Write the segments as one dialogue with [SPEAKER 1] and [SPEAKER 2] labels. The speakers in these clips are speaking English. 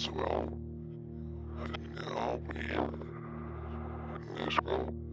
[SPEAKER 1] Maxwell. And now we're in this And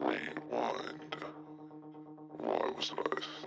[SPEAKER 1] Rewind. Why was I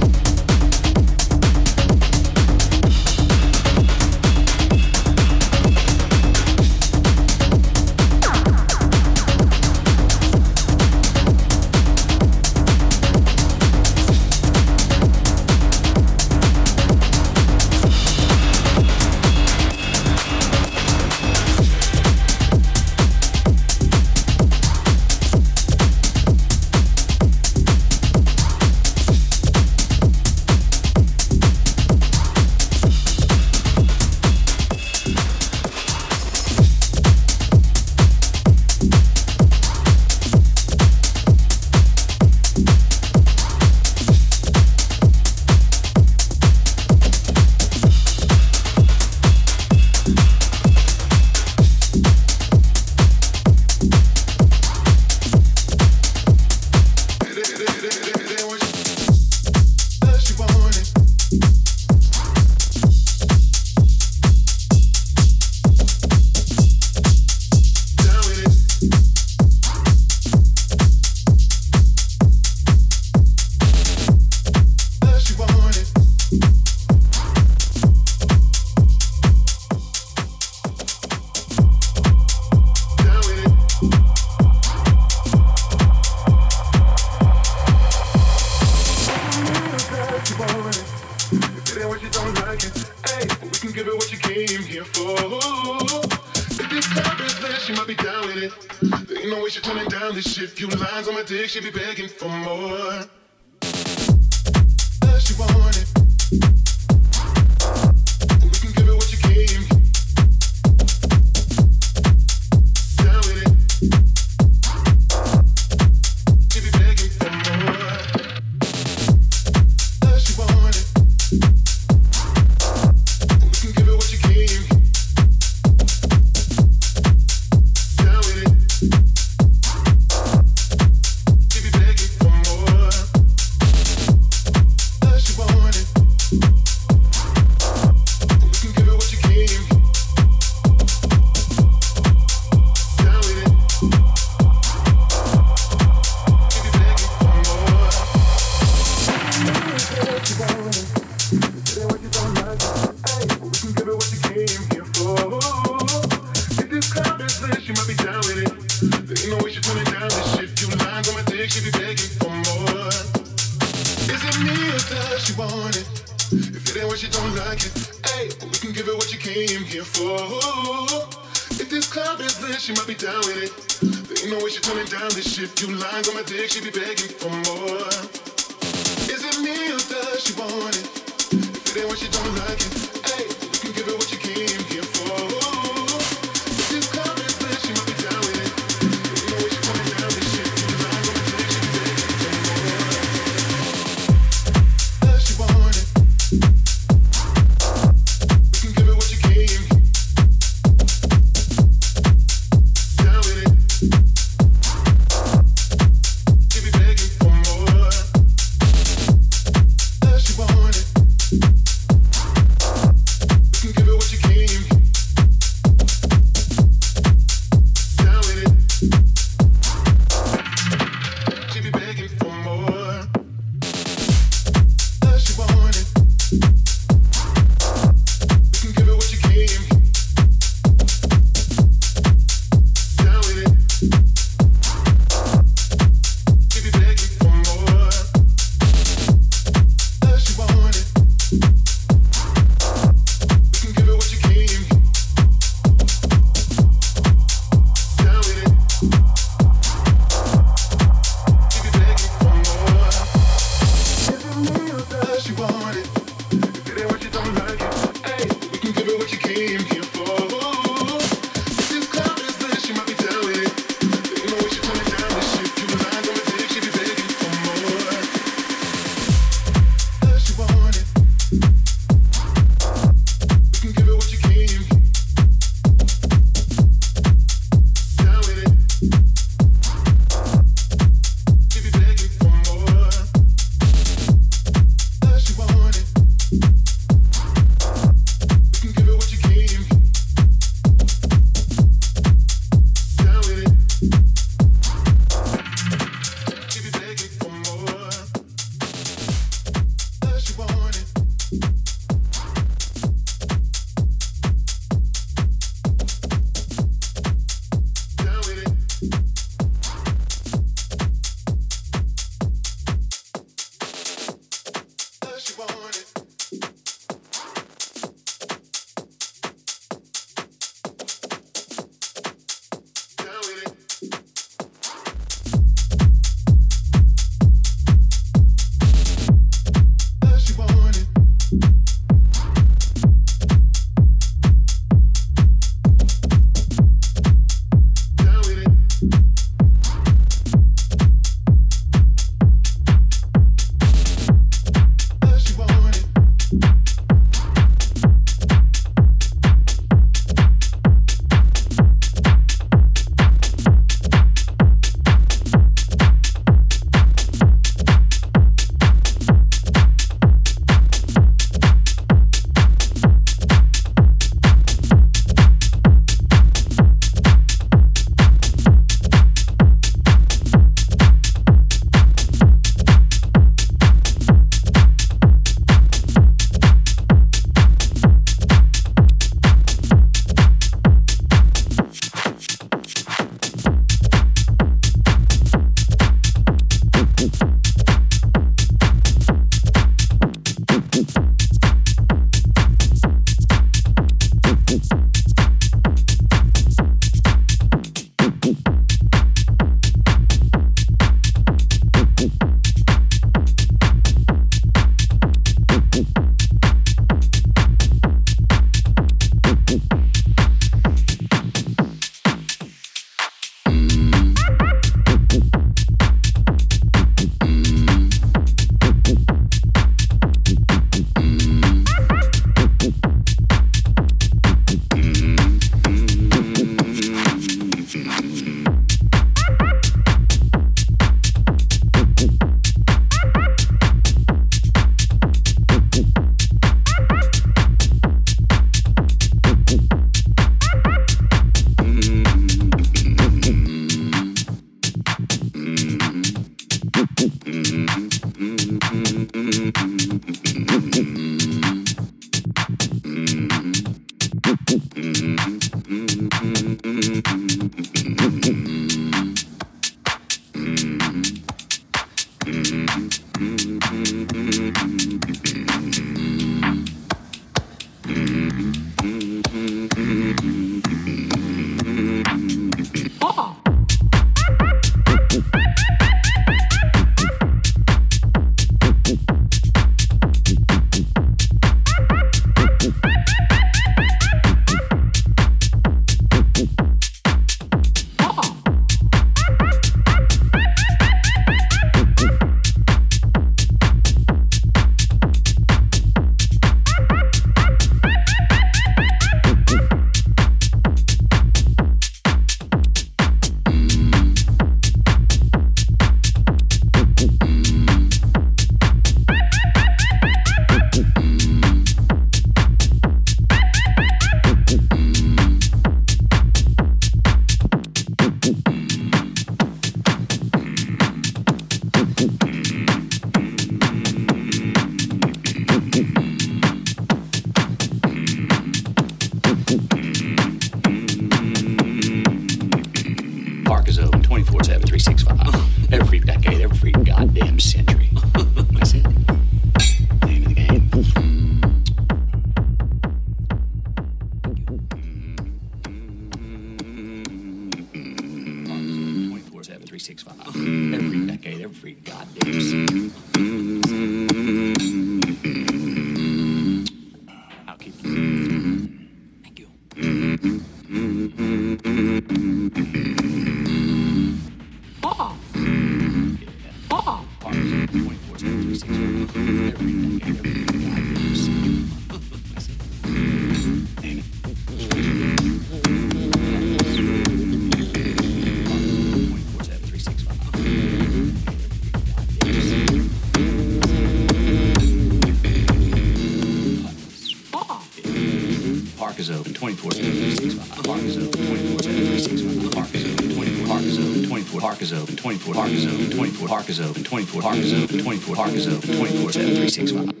[SPEAKER 1] Park
[SPEAKER 2] is open 24. Park is open 24. Park is open
[SPEAKER 3] 24. 7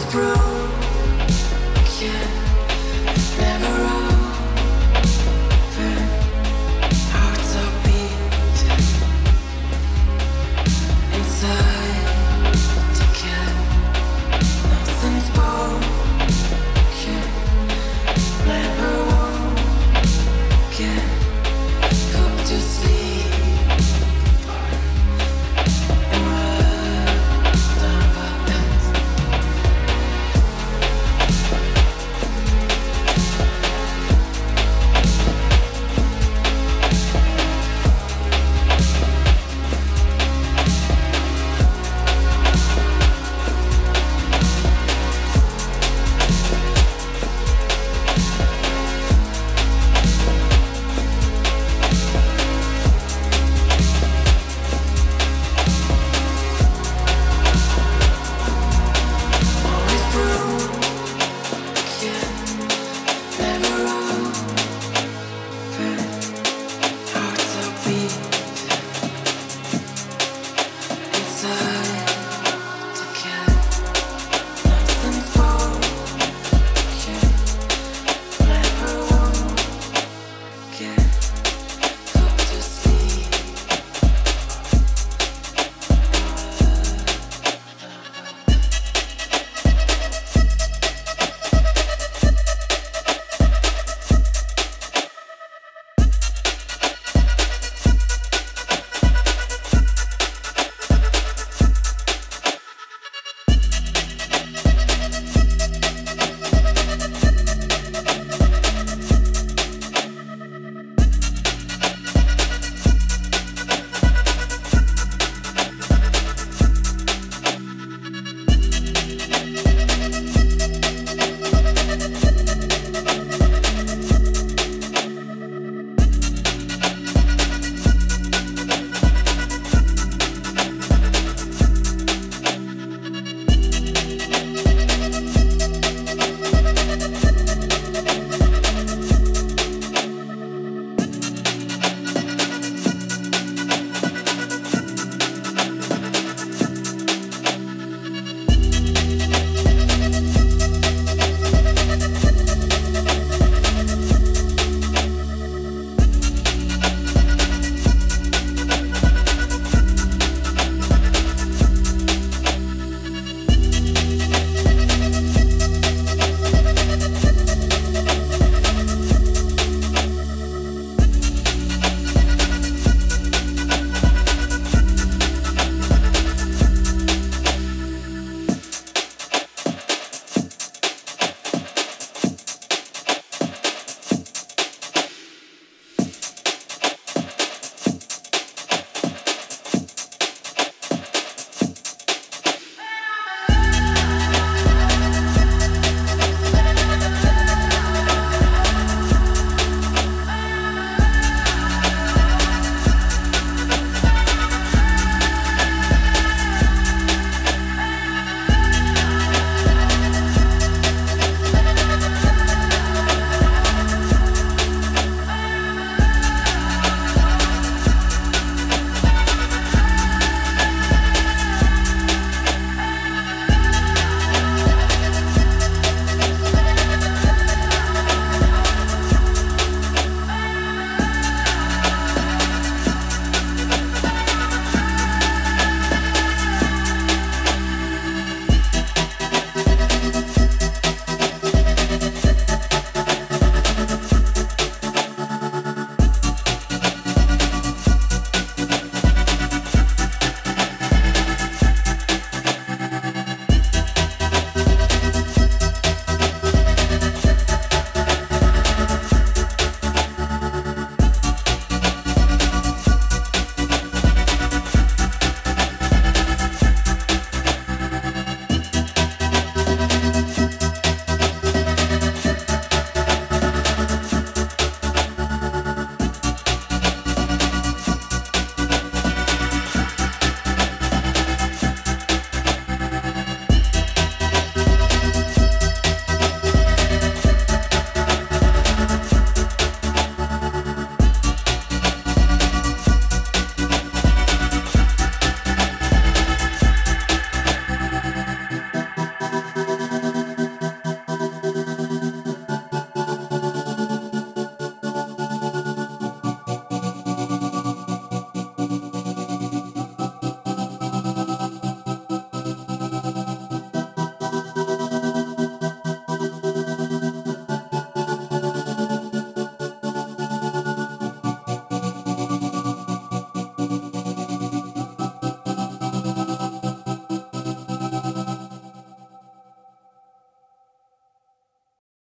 [SPEAKER 4] Broke